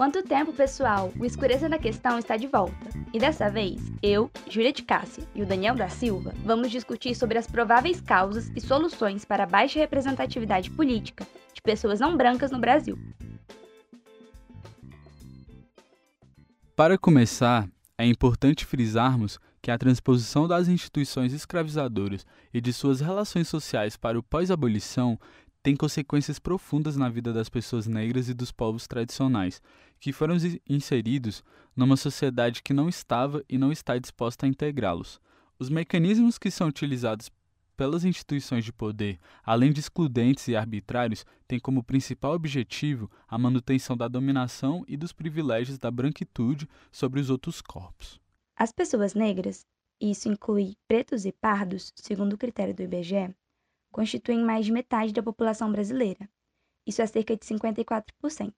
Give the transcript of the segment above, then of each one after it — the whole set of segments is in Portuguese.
Quanto tempo, pessoal? O Escureza na Questão está de volta. E dessa vez, eu, Júlia de Cássia e o Daniel da Silva vamos discutir sobre as prováveis causas e soluções para a baixa representatividade política de pessoas não brancas no Brasil. Para começar, é importante frisarmos que a transposição das instituições escravizadoras e de suas relações sociais para o pós-abolição tem consequências profundas na vida das pessoas negras e dos povos tradicionais, que foram inseridos numa sociedade que não estava e não está disposta a integrá-los. Os mecanismos que são utilizados pelas instituições de poder, além de excludentes e arbitrários, têm como principal objetivo a manutenção da dominação e dos privilégios da branquitude sobre os outros corpos. As pessoas negras, e isso inclui pretos e pardos, segundo o critério do IBGE, constituem mais de metade da população brasileira. Isso é cerca de 54%.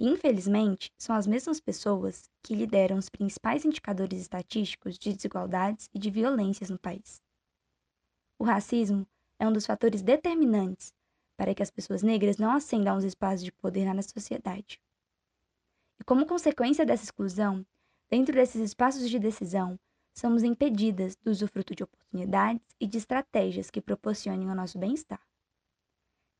E, infelizmente, são as mesmas pessoas que lideram os principais indicadores estatísticos de desigualdades e de violências no país. O racismo é um dos fatores determinantes para que as pessoas negras não ascendam aos espaços de poder na sociedade. E como consequência dessa exclusão, dentro desses espaços de decisão, somos impedidas do usufruto de oportunidades e de estratégias que proporcionem o nosso bem-estar.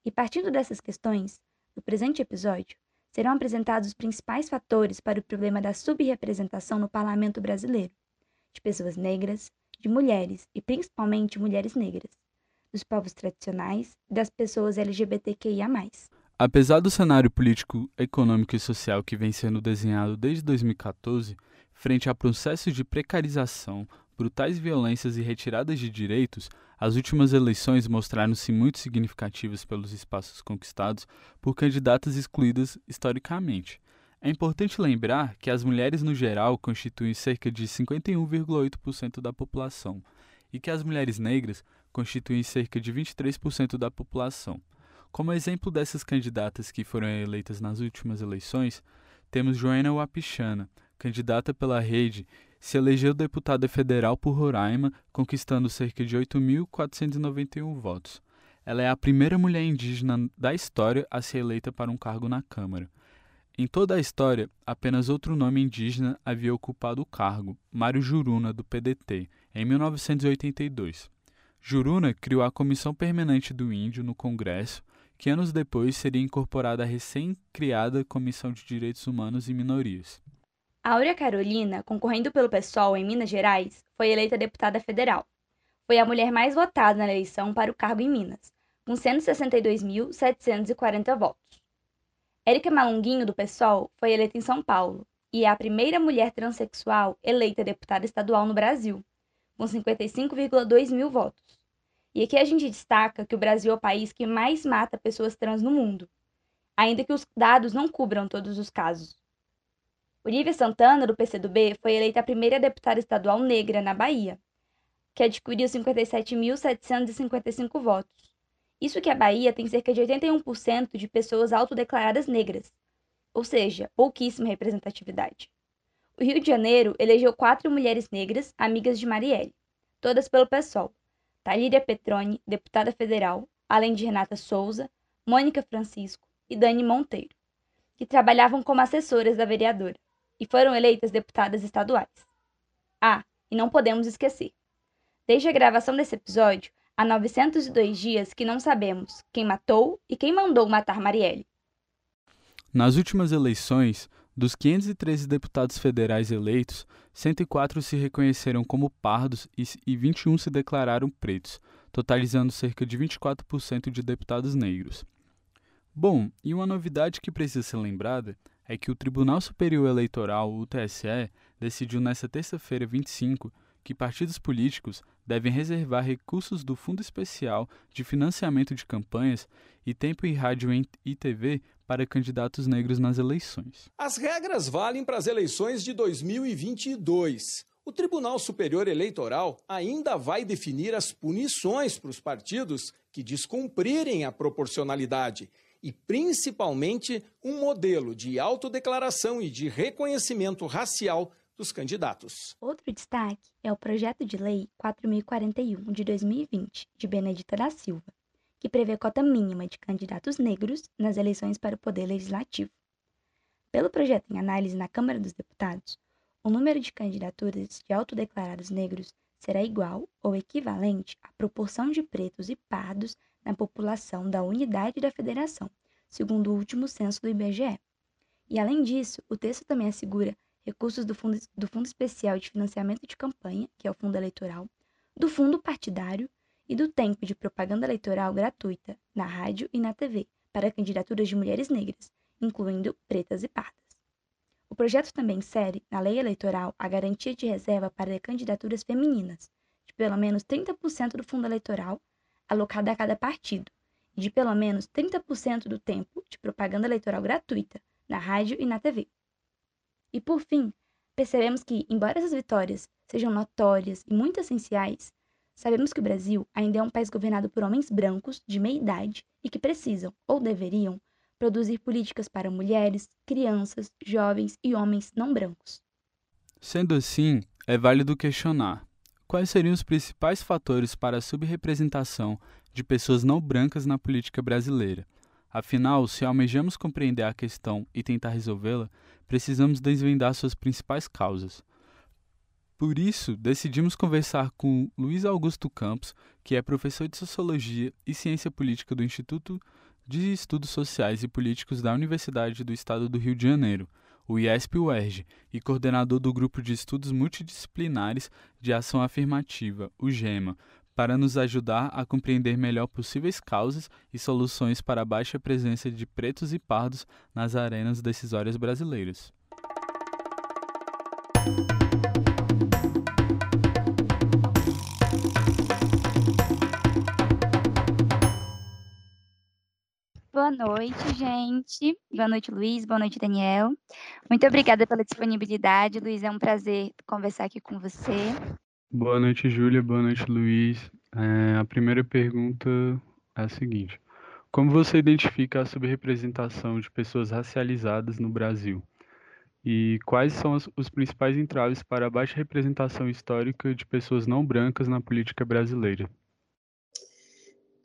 E partindo dessas questões, no presente episódio, serão apresentados os principais fatores para o problema da subrepresentação no parlamento brasileiro, de pessoas negras, de mulheres e principalmente mulheres negras, dos povos tradicionais e das pessoas LGBTQIA. Apesar do cenário político, econômico e social que vem sendo desenhado desde 2014, Frente a processos de precarização, brutais violências e retiradas de direitos, as últimas eleições mostraram-se muito significativas pelos espaços conquistados por candidatas excluídas historicamente. É importante lembrar que as mulheres, no geral, constituem cerca de 51,8% da população e que as mulheres negras constituem cerca de 23% da população. Como exemplo dessas candidatas que foram eleitas nas últimas eleições, temos Joana Wapichana, candidata pela rede, se elegeu deputada federal por Roraima, conquistando cerca de 8.491 votos. Ela é a primeira mulher indígena da história a ser eleita para um cargo na Câmara. Em toda a história, apenas outro nome indígena havia ocupado o cargo, Mário Juruna, do PDT, em 1982. Juruna criou a Comissão Permanente do Índio no Congresso, que anos depois seria incorporada à recém-criada Comissão de Direitos Humanos e Minorias. Áurea Carolina, concorrendo pelo PSOL em Minas Gerais, foi eleita deputada federal. Foi a mulher mais votada na eleição para o cargo em Minas, com 162.740 votos. Érica Malunguinho, do PSOL, foi eleita em São Paulo e é a primeira mulher transexual eleita deputada estadual no Brasil, com 55,2 mil votos. E aqui a gente destaca que o Brasil é o país que mais mata pessoas trans no mundo, ainda que os dados não cubram todos os casos. Olivia Santana, do PCdoB, foi eleita a primeira deputada estadual negra na Bahia, que adquiriu 57.755 votos. Isso que a Bahia tem cerca de 81% de pessoas autodeclaradas negras, ou seja, pouquíssima representatividade. O Rio de Janeiro elegeu quatro mulheres negras amigas de Marielle, todas pelo PSOL. Talíria Petroni, deputada federal, além de Renata Souza, Mônica Francisco e Dani Monteiro, que trabalhavam como assessoras da vereadora e foram eleitas deputadas estaduais. Ah, e não podemos esquecer. Desde a gravação desse episódio, há 902 dias que não sabemos quem matou e quem mandou matar Marielle. Nas últimas eleições, dos 513 deputados federais eleitos, 104 se reconheceram como pardos e 21 se declararam pretos, totalizando cerca de 24% de deputados negros. Bom, e uma novidade que precisa ser lembrada é que o Tribunal Superior Eleitoral, o TSE, decidiu nesta terça-feira 25 que partidos políticos devem reservar recursos do Fundo Especial de Financiamento de Campanhas e tempo em rádio e TV para candidatos negros nas eleições. As regras valem para as eleições de 2022. O Tribunal Superior Eleitoral ainda vai definir as punições para os partidos que descumprirem a proporcionalidade e, principalmente, um modelo de autodeclaração e de reconhecimento racial dos candidatos. Outro destaque é o projeto de lei 4041 de 2020, de Benedita da Silva, que prevê cota mínima de candidatos negros nas eleições para o Poder Legislativo. Pelo projeto em análise na Câmara dos Deputados, o número de candidaturas de autodeclarados negros será igual ou equivalente à proporção de pretos e pardos na população da unidade da federação, segundo o último censo do IBGE. E, além disso, o texto também assegura recursos do Fundo, do Fundo Especial de Financiamento de Campanha, que é o Fundo Eleitoral, do Fundo Partidário e do tempo de propaganda eleitoral gratuita na rádio e na TV para candidaturas de mulheres negras, incluindo pretas e pardas. O projeto também insere na lei eleitoral a garantia de reserva para candidaturas femininas, de pelo menos 30% do fundo eleitoral alocado a cada partido, e de pelo menos 30% do tempo de propaganda eleitoral gratuita na rádio e na TV. E por fim, percebemos que, embora essas vitórias sejam notórias e muito essenciais, sabemos que o Brasil ainda é um país governado por homens brancos de meia idade e que precisam, ou deveriam, produzir políticas para mulheres, crianças, jovens e homens não brancos. Sendo assim, é válido questionar quais seriam os principais fatores para a subrepresentação de pessoas não brancas na política brasileira. Afinal, se almejamos compreender a questão e tentar resolvê-la, precisamos desvendar suas principais causas. Por isso, decidimos conversar com Luiz Augusto Campos, que é professor de Sociologia e Ciência Política do Instituto de Estudos Sociais e Políticos da Universidade do Estado do Rio de Janeiro, o IESP-UERJ, e coordenador do Grupo de Estudos Multidisciplinares de Ação Afirmativa, o GEMA, para nos ajudar a compreender melhor possíveis causas e soluções para a baixa presença de pretos e pardos nas arenas decisórias brasileiras. Boa noite, gente. Boa noite, Luiz. Boa noite, Daniel. Muito obrigada pela disponibilidade. Luiz, é um prazer conversar aqui com você. Boa noite, Júlia. Boa noite, Luiz. É, a primeira pergunta é a seguinte: Como você identifica a subrepresentação de pessoas racializadas no Brasil? E quais são os, os principais entraves para a baixa representação histórica de pessoas não brancas na política brasileira?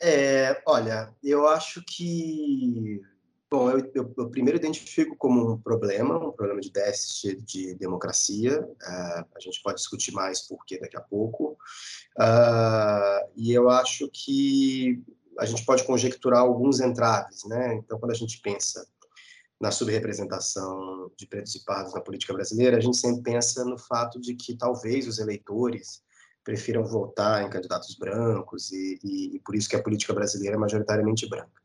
É, olha, eu acho que. Bom, eu, eu, eu, primeiro identifico como um problema, um problema de déficit de democracia. Uh, a gente pode discutir mais por que daqui a pouco. Uh, e eu acho que a gente pode conjecturar alguns entraves, né? Então, quando a gente pensa na subrepresentação de pretos e pardos na política brasileira, a gente sempre pensa no fato de que talvez os eleitores prefiram votar em candidatos brancos e, e, e por isso que a política brasileira é majoritariamente branca.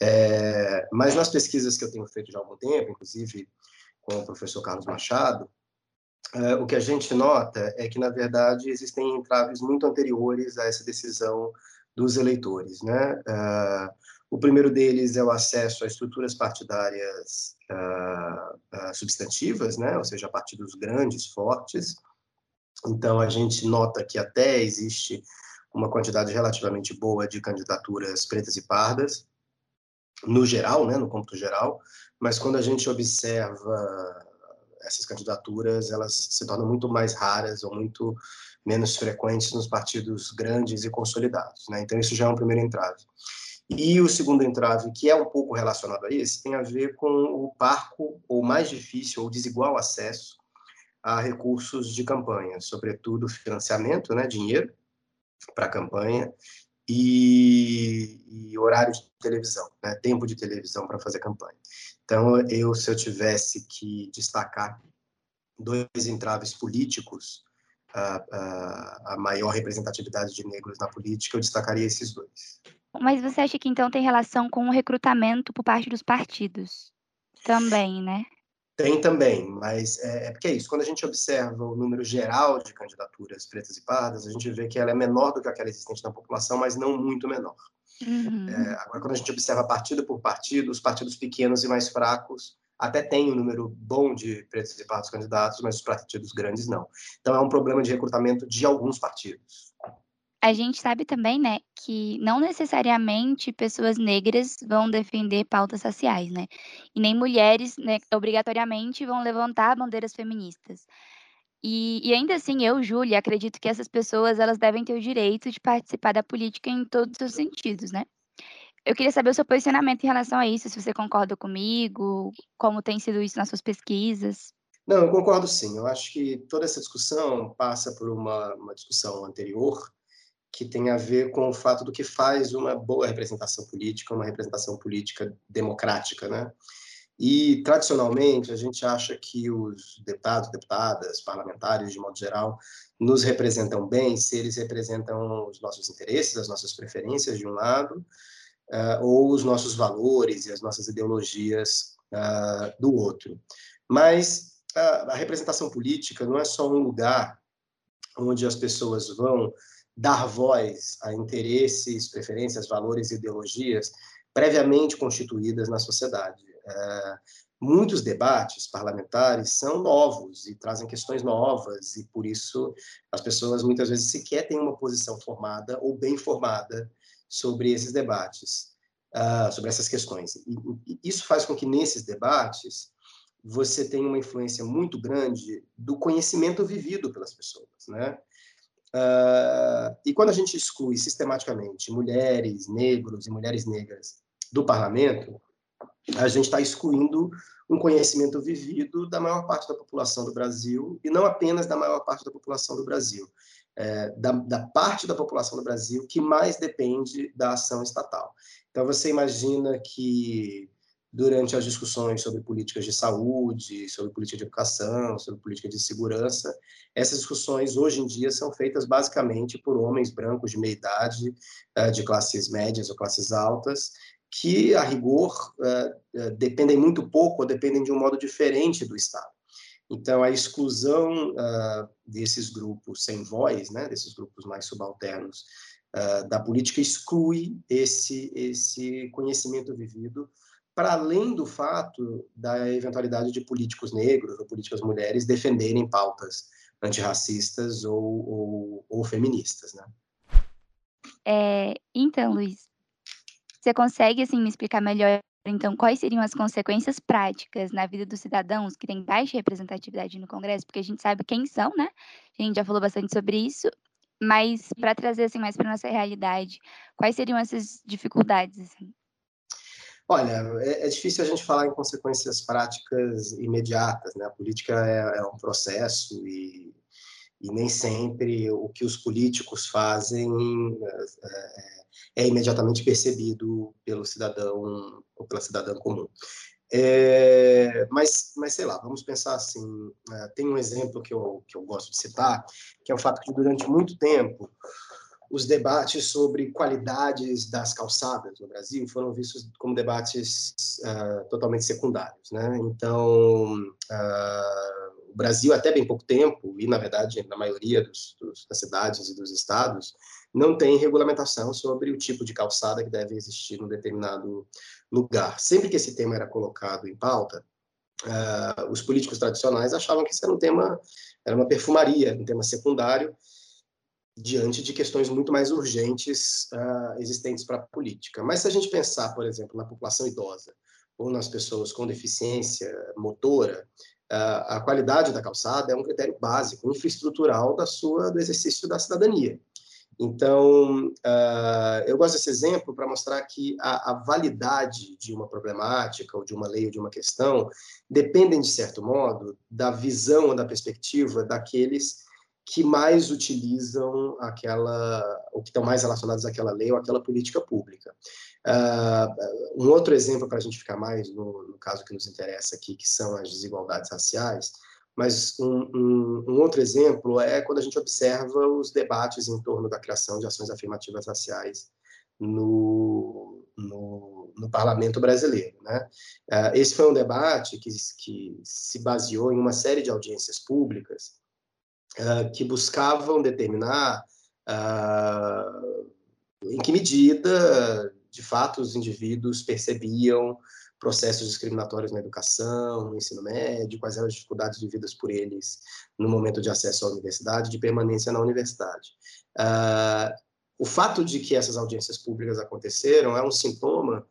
É, mas nas pesquisas que eu tenho feito já há algum tempo, inclusive com o professor Carlos Machado, é, o que a gente nota é que, na verdade, existem entraves muito anteriores a essa decisão dos eleitores. Né? É, o primeiro deles é o acesso a estruturas partidárias uh, uh, substantivas, né? ou seja, partidos grandes, fortes, então, a gente nota que até existe uma quantidade relativamente boa de candidaturas pretas e pardas, no geral, né, no cômputo geral, mas quando a gente observa essas candidaturas, elas se tornam muito mais raras ou muito menos frequentes nos partidos grandes e consolidados. Né? Então, isso já é um primeiro entrave. E o segundo entrave, que é um pouco relacionado a esse, tem a ver com o parco, ou mais difícil, ou desigual acesso a recursos de campanha, sobretudo financiamento, né, dinheiro para campanha e, e, horário de televisão, né, tempo de televisão para fazer campanha. Então, eu, se eu tivesse que destacar dois entraves políticos, a, a, a maior representatividade de negros na política, eu destacaria esses dois. Mas você acha que então tem relação com o recrutamento por parte dos partidos? Também, né? Tem também, mas é, é, porque é isso. Quando a gente observa o número geral de candidaturas pretas e pardas, a gente vê que ela é menor do que aquela existente na população, mas não muito menor. Uhum. É, agora, quando a gente observa partido por partido, os partidos pequenos e mais fracos até têm um número bom de pretos e pardos candidatos, mas os partidos grandes não. Então, é um problema de recrutamento de alguns partidos a gente sabe também, né, que não necessariamente pessoas negras vão defender pautas raciais, né? E nem mulheres, né, obrigatoriamente vão levantar bandeiras feministas. E, e ainda assim, eu, Júlia, acredito que essas pessoas elas devem ter o direito de participar da política em todos os sentidos, né? eu queria saber o seu posicionamento em relação a isso, se você concorda comigo, como tem sido isso nas suas pesquisas. Não, eu concordo sim. Eu acho que toda essa discussão passa por uma, uma discussão anterior que tem a ver com o fato do que faz uma boa representação política, uma representação política democrática, né? E, tradicionalmente, a gente acha que os deputados, deputadas, parlamentares, de modo geral, nos representam bem se eles representam os nossos interesses, as nossas preferências, de um lado, uh, ou os nossos valores e as nossas ideologias uh, do outro. Mas uh, a representação política não é só um lugar onde as pessoas vão dar voz a interesses, preferências, valores e ideologias previamente constituídas na sociedade. É, muitos debates parlamentares são novos e trazem questões novas, e por isso as pessoas muitas vezes sequer têm uma posição formada ou bem formada sobre esses debates, uh, sobre essas questões. E, e isso faz com que nesses debates você tenha uma influência muito grande do conhecimento vivido pelas pessoas, né? Uh, e quando a gente exclui sistematicamente mulheres, negros e mulheres negras do parlamento, a gente está excluindo um conhecimento vivido da maior parte da população do Brasil, e não apenas da maior parte da população do Brasil, é, da, da, parte da população do Brasil que mais depende da ação estatal. Então, você imagina que durante as discussões sobre políticas de saúde, sobre política de educação, sobre política de segurança, essas discussões hoje em dia são feitas basicamente por homens brancos de meia idade, é, de classes médias ou classes altas, que, a rigor, uh, uh, dependem muito pouco ou dependem de um modo diferente do Estado. Então, a exclusão desses grupos sem voz, né, desses grupos mais subalternos da política, exclui esse, esse conhecimento vivido, para além do fato da eventualidade de políticos negros ou políticas mulheres defenderem pautas antirracistas ou, ou, ou feministas. Né? É, então, Luiz, você consegue, assim, me explicar melhor, então, quais seriam as consequências práticas na vida dos cidadãos que têm baixa representatividade no Congresso? Porque a gente sabe quem são, né? A gente já falou bastante sobre isso, mas para trazer, assim, mais para nossa realidade, quais seriam essas dificuldades, assim? Olha, é, é, difícil a gente falar em consequências práticas imediatas, né? A política é, é um processo e, e, nem sempre o que os políticos fazem é, é é imediatamente percebido pelo cidadão ou pela cidadã comum. É, mas, mas sei lá, vamos pensar assim. É, tem um exemplo que eu, que eu gosto de citar, que é o fato que durante muito tempo os debates sobre qualidades das calçadas no Brasil foram vistos como debates uh, totalmente secundários, né? Então uh, o Brasil até bem pouco tempo e na verdade na maioria dos, dos, das cidades e dos estados não tem regulamentação sobre o tipo de calçada que deve existir num determinado lugar. Sempre que esse tema era colocado em pauta, uh, os políticos tradicionais achavam que isso era um tema, era uma perfumaria, um tema secundário, diante de questões muito mais urgentes uh, existentes para a política. Mas se a gente pensar, por exemplo, na população idosa ou nas pessoas com deficiência motora, uh, a qualidade da calçada é um critério básico, infraestrutural da sua do exercício da cidadania. Então, uh, eu gosto desse exemplo para mostrar que a, a, validade de uma problemática, ou de uma lei, ou de uma questão, dependem, de certo modo, da visão ou da perspectiva daqueles que mais utilizam aquela, ou que estão mais relacionados àquela lei ou àquela política pública. Uh, um outro exemplo para a gente ficar mais no, no caso que nos interessa aqui, que são as desigualdades raciais, mas um, um, um, outro exemplo é quando a gente observa os debates em torno da criação de ações afirmativas raciais no, no, no parlamento brasileiro. Né? Uh, esse foi um debate que, que se baseou em uma série de audiências públicas que buscavam determinar uh, em que medida, de fato, os indivíduos percebiam processos discriminatórios na educação, no ensino médio, quais eram as dificuldades vividas por eles no momento de acesso à universidade, de permanência na universidade. Uh, o fato de que essas audiências públicas aconteceram é um sintoma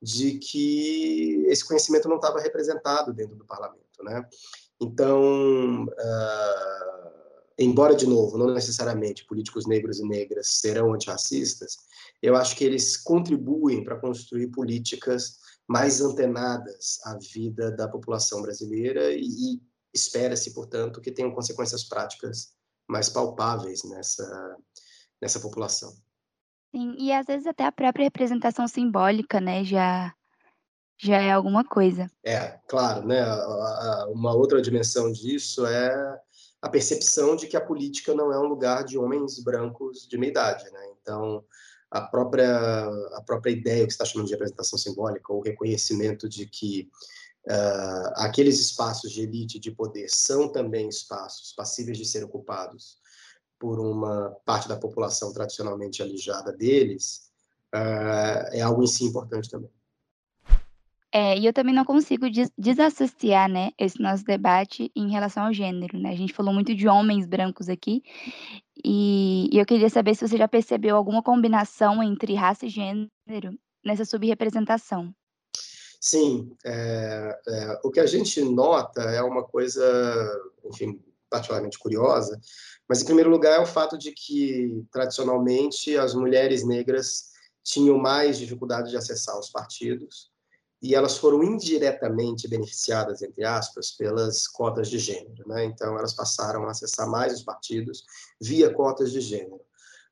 de que esse conhecimento não estava representado dentro do parlamento, né? Então, uh, embora de novo, não necessariamente políticos negros e negras serão antirracistas, eu acho que eles contribuem para construir políticas mais antenadas à vida da população brasileira e, e espera-se, portanto, que tenham consequências práticas mais palpáveis nessa, nessa população. Sim, e às vezes até a própria representação simbólica, né, já, já é alguma coisa. É, claro, né, uma outra dimensão disso é a percepção de que a política não é um lugar de homens brancos de meia idade, né, então a própria a própria ideia que está chamando de representação simbólica ou reconhecimento de que uh, aqueles espaços de elite de poder são também espaços passíveis de ser ocupados por uma parte da população tradicionalmente alijada deles uh, é algo em si importante também. É, e eu também não consigo des desassociar, né, esse nosso debate em relação ao gênero, né? A gente falou muito de homens brancos aqui, e, e eu queria saber se você já percebeu alguma combinação entre raça e gênero nessa subrepresentação. Sim, é, é, o que a gente nota é uma coisa, enfim, particularmente curiosa, mas em primeiro lugar é o fato de que tradicionalmente as mulheres negras tinham mais dificuldade de acessar os partidos e elas foram indiretamente beneficiadas, entre aspas, pelas cotas de gênero. Né? Então, elas passaram a acessar mais os partidos via cotas de gênero.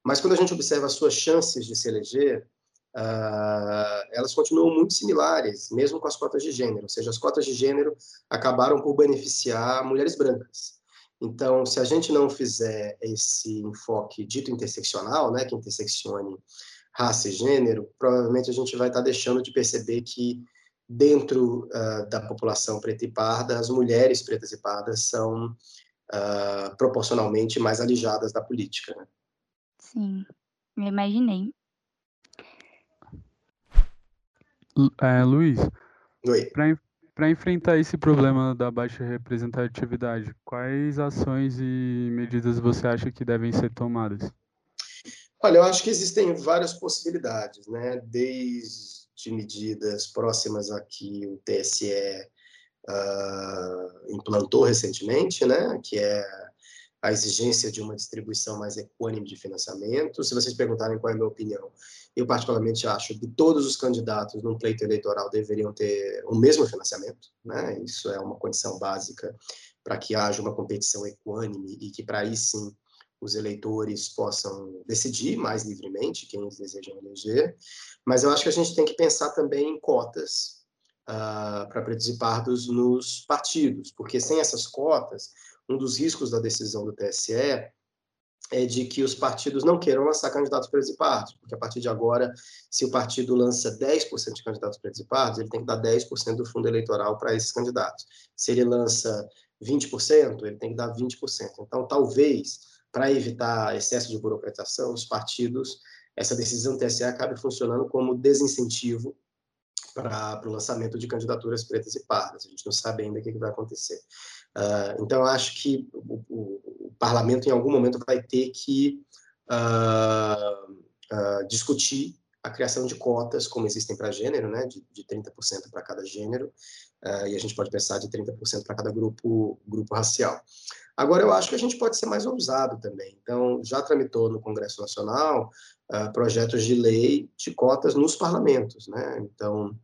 Mas quando a gente observa as suas chances de se eleger, uh, elas continuam muito similares, mesmo com as cotas de gênero. Ou seja, as cotas de gênero acabaram por beneficiar mulheres brancas. Então, se a gente não fizer esse enfoque dito interseccional, né, que interseccione raça e gênero, provavelmente a gente vai estar deixando de perceber que dentro uh, da população preta e parda, as mulheres pretas e pardas são uh, proporcionalmente mais alijadas da política. Né? Sim, eu imaginei. É, Luiz, para enfrentar esse problema da baixa representatividade, quais ações e medidas você acha que devem ser tomadas? Olha, eu acho que existem várias possibilidades, né? Desde de medidas próximas a que o TSE uh, ah, implantou recentemente, né, que é a exigência de uma distribuição mais equânime de financiamento. Se vocês perguntarem qual é a minha opinião, eu particularmente acho que todos os candidatos num pleito eleitoral deveriam ter o mesmo financiamento, né? Isso é uma condição básica para que haja uma competição equânime e que para aí sim os eleitores possam decidir mais livremente quem eles desejam eleger, mas eu acho que a gente tem que pensar também em cotas uh, para pretos e pardos nos partidos, porque sem essas cotas, um dos riscos da decisão do TSE é de que os partidos não queiram lançar candidatos pretos pardos, porque a partir de agora, se o partido lança 10% de candidatos pretos pardos, ele tem que dar 10% do fundo eleitoral para esses candidatos. Se ele lança 20%, ele tem que dar 20%. Então, talvez para evitar excesso de burocratização, os partidos, essa decisão do TSE acaba funcionando como desincentivo para o lançamento de candidaturas pretas e pardas. A gente não sabe ainda o que, que vai acontecer. Uh, então, acho que o, o, o, parlamento, em algum momento, vai ter que uh, uh, discutir a criação de cotas, como existem para gênero, né, de, de 30% para cada gênero, e a gente pode pensar de 30% para cada grupo, grupo racial. Agora, eu acho que a gente pode ser mais ousado também. Então, já tramitou no Congresso Nacional uh, projetos de lei de cotas nos parlamentos. Né? Então,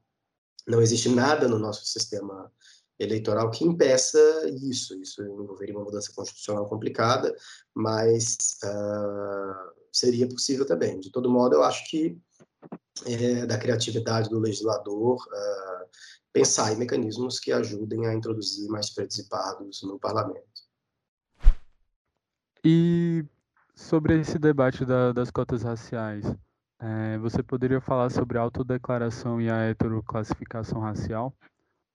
não existe nada no nosso sistema eleitoral que impeça isso. Isso envolveria uma mudança constitucional complicada, mas uh, seria possível também. De todo modo, eu acho que é da criatividade do legislador uh, pensar em mecanismos que ajudem a introduzir mais pretos pardos no parlamento. E sobre esse debate da, das cotas raciais, é, você poderia falar sobre a autodeclaração e a heteroclassificação racial,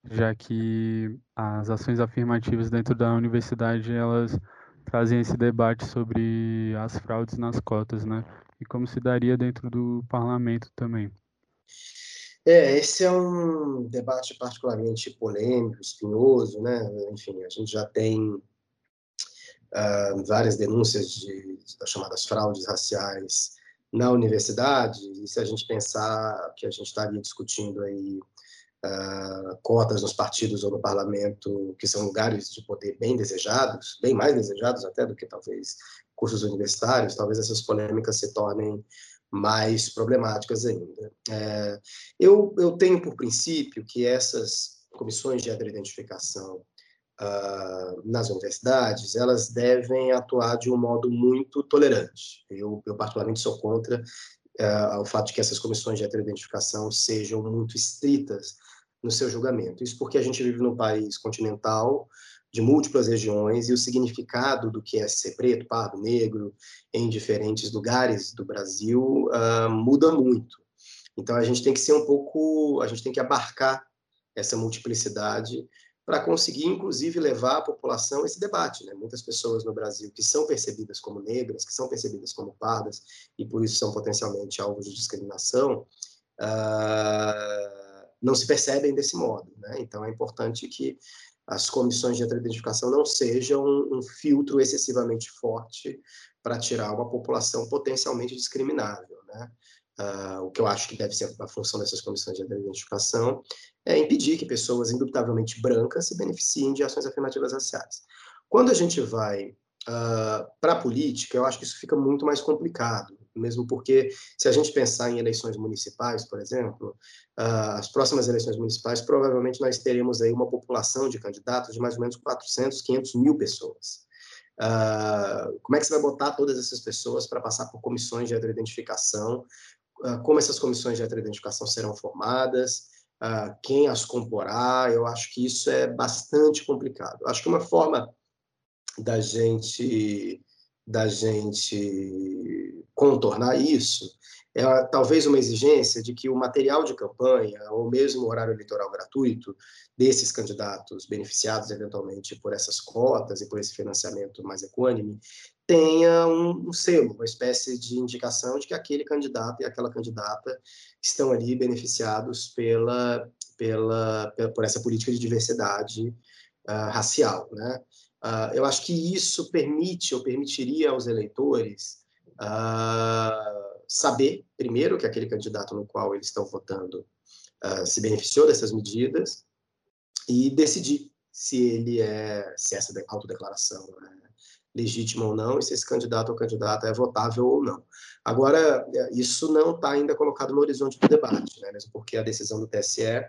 já que as ações afirmativas dentro da universidade elas trazem esse debate sobre as fraudes nas cotas, né? E como se daria dentro do parlamento também. É, esse é um debate particularmente polêmico, espinhoso, né? Enfim, a gente já tem várias denúncias de, das chamadas fraudes raciais na universidade, e se a gente pensar que a gente estaria discutindo aí uh, cotas nos partidos ou no parlamento, que são lugares de poder bem desejados, bem mais desejados até do que talvez cursos universitários, talvez essas polêmicas se tornem mais problemáticas ainda. É, eu, eu tenho por princípio que essas comissões de heteroidentificação uh, nas universidades, elas devem atuar de um modo muito tolerante. Eu, eu particularmente, sou contra uh, o fato de que essas comissões de heteroidentificação sejam muito estritas no seu julgamento. Isso porque a gente vive num país continental, de múltiplas regiões, e o significado do que é ser preto, pardo, negro, em diferentes lugares do Brasil, uh, muda muito. Então, a gente tem que ser um pouco, a gente tem que abarcar essa multiplicidade para conseguir, inclusive, levar a população esse debate. Né? Muitas pessoas no Brasil que são percebidas como negras, que são percebidas como pardas, e por isso são potencialmente alvos de discriminação, uh, não se percebem desse modo. Né? Então, é importante que as comissões de identificação não sejam um, um filtro excessivamente forte para tirar uma população potencialmente discriminável. Né? Uh, o que eu acho que deve ser a função dessas comissões de identificação é impedir que pessoas indubitavelmente brancas se beneficiem de ações afirmativas raciais. Quando a gente vai uh, para a política, eu acho que isso fica muito mais complicado, mesmo porque se a gente pensar em eleições municipais, por exemplo, uh, as próximas eleições municipais, provavelmente nós teremos aí uma população de candidatos de mais ou menos 400, 500 mil pessoas. Uh, como é que você vai botar todas essas pessoas para passar por comissões de identificação ah, como essas comissões de heteroidentificação serão formadas, ah, quem as comporá, eu acho que isso é bastante complicado. Acho que uma forma da gente da gente contornar isso é talvez uma exigência de que o material de campanha ou mesmo o horário eleitoral gratuito desses candidatos beneficiados eventualmente por essas cotas e por esse financiamento mais equânime tenha um, um, selo, uma espécie de indicação de que aquele candidato e aquela candidata estão ali beneficiados pela, pela, pela por essa política de diversidade uh, racial, né? Uh, eu acho que isso permite ou permitiria aos eleitores uh, saber, primeiro, que aquele candidato no qual eles estão votando se beneficiou dessas medidas e decidir se ele é se essa autodeclaração é legítima ou não, e se esse candidato ou candidata é votável ou não. Agora, é, isso não está ainda colocado no horizonte do debate, né, mesmo porque a decisão do TSE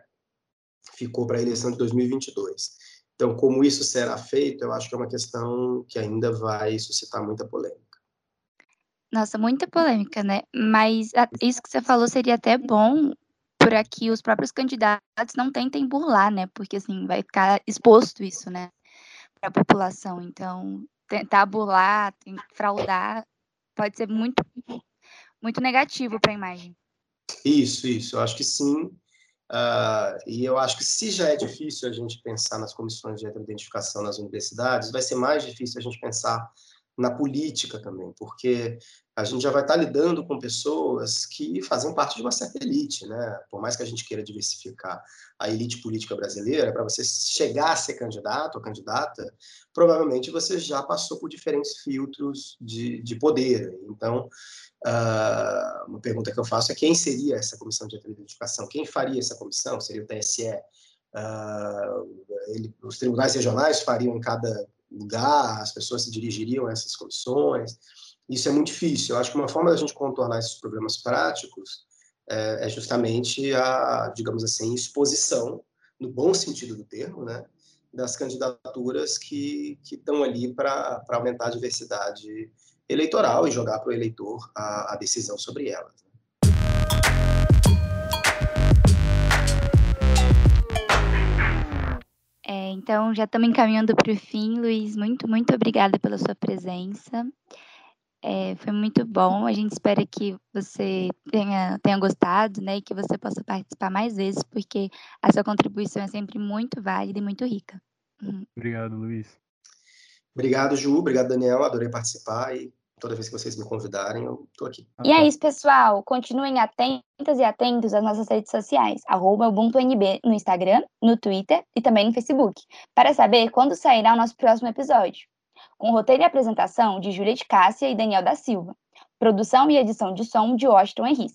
ficou para a eleição de 2022. Então, como isso será feito, eu acho que é uma questão que ainda vai suscitar muita polêmica. Nossa, muita polêmica, né? Mas isso que você falou seria até bom para que os próprios candidatos não tentem burlar, né? Porque assim vai ficar exposto isso, né, para a população. Então, tentar burlar, fraudar, pode ser muito, muito negativo para a imagem. Isso, isso. Eu acho que sim. Uh, e eu acho que se já é difícil a gente pensar nas comissões de identificação nas universidades, vai ser mais difícil a gente pensar na política também, porque a gente já vai estar lidando com pessoas que fazem parte de uma certa elite, né? Por mais que a gente queira diversificar a elite política brasileira, para você chegar a ser candidato ou candidata, provavelmente você já passou por diferentes filtros de, de poder. Então, uh, uma pergunta que eu faço é quem seria essa comissão de identificação? Quem faria essa comissão? Seria o TSE? Uh, ah, ele, os tribunais regionais fariam em cada lugar, as pessoas se dirigiriam a essas comissões. Isso é muito difícil. Eu acho que uma forma da gente contornar esses problemas práticos é, é justamente a, digamos assim, exposição, no bom sentido do termo, né, das candidaturas que, estão ali para aumentar a diversidade eleitoral e jogar para o eleitor a, a decisão sobre elas. É, então, já estamos encaminhando para o fim, Luiz. Muito, muito obrigada pela sua presença. É, foi muito bom. A gente espera que você tenha, tenha gostado, né? E que você possa participar mais vezes, porque a sua contribuição é sempre muito válida e muito rica. Uhum. Obrigado, Luiz. Obrigado, Ju. Obrigado, Daniel. Adorei participar e toda vez que vocês me convidarem, eu estou aqui. E é isso, pessoal. Continuem atentas e atentos às nossas redes sociais, arroba UbuntuNB no Instagram, no Twitter e também no Facebook, para saber quando sairá o nosso próximo episódio. Com roteiro e apresentação de Júlia de Cássia e Daniel da Silva. Produção e edição de som de Washington Henrique.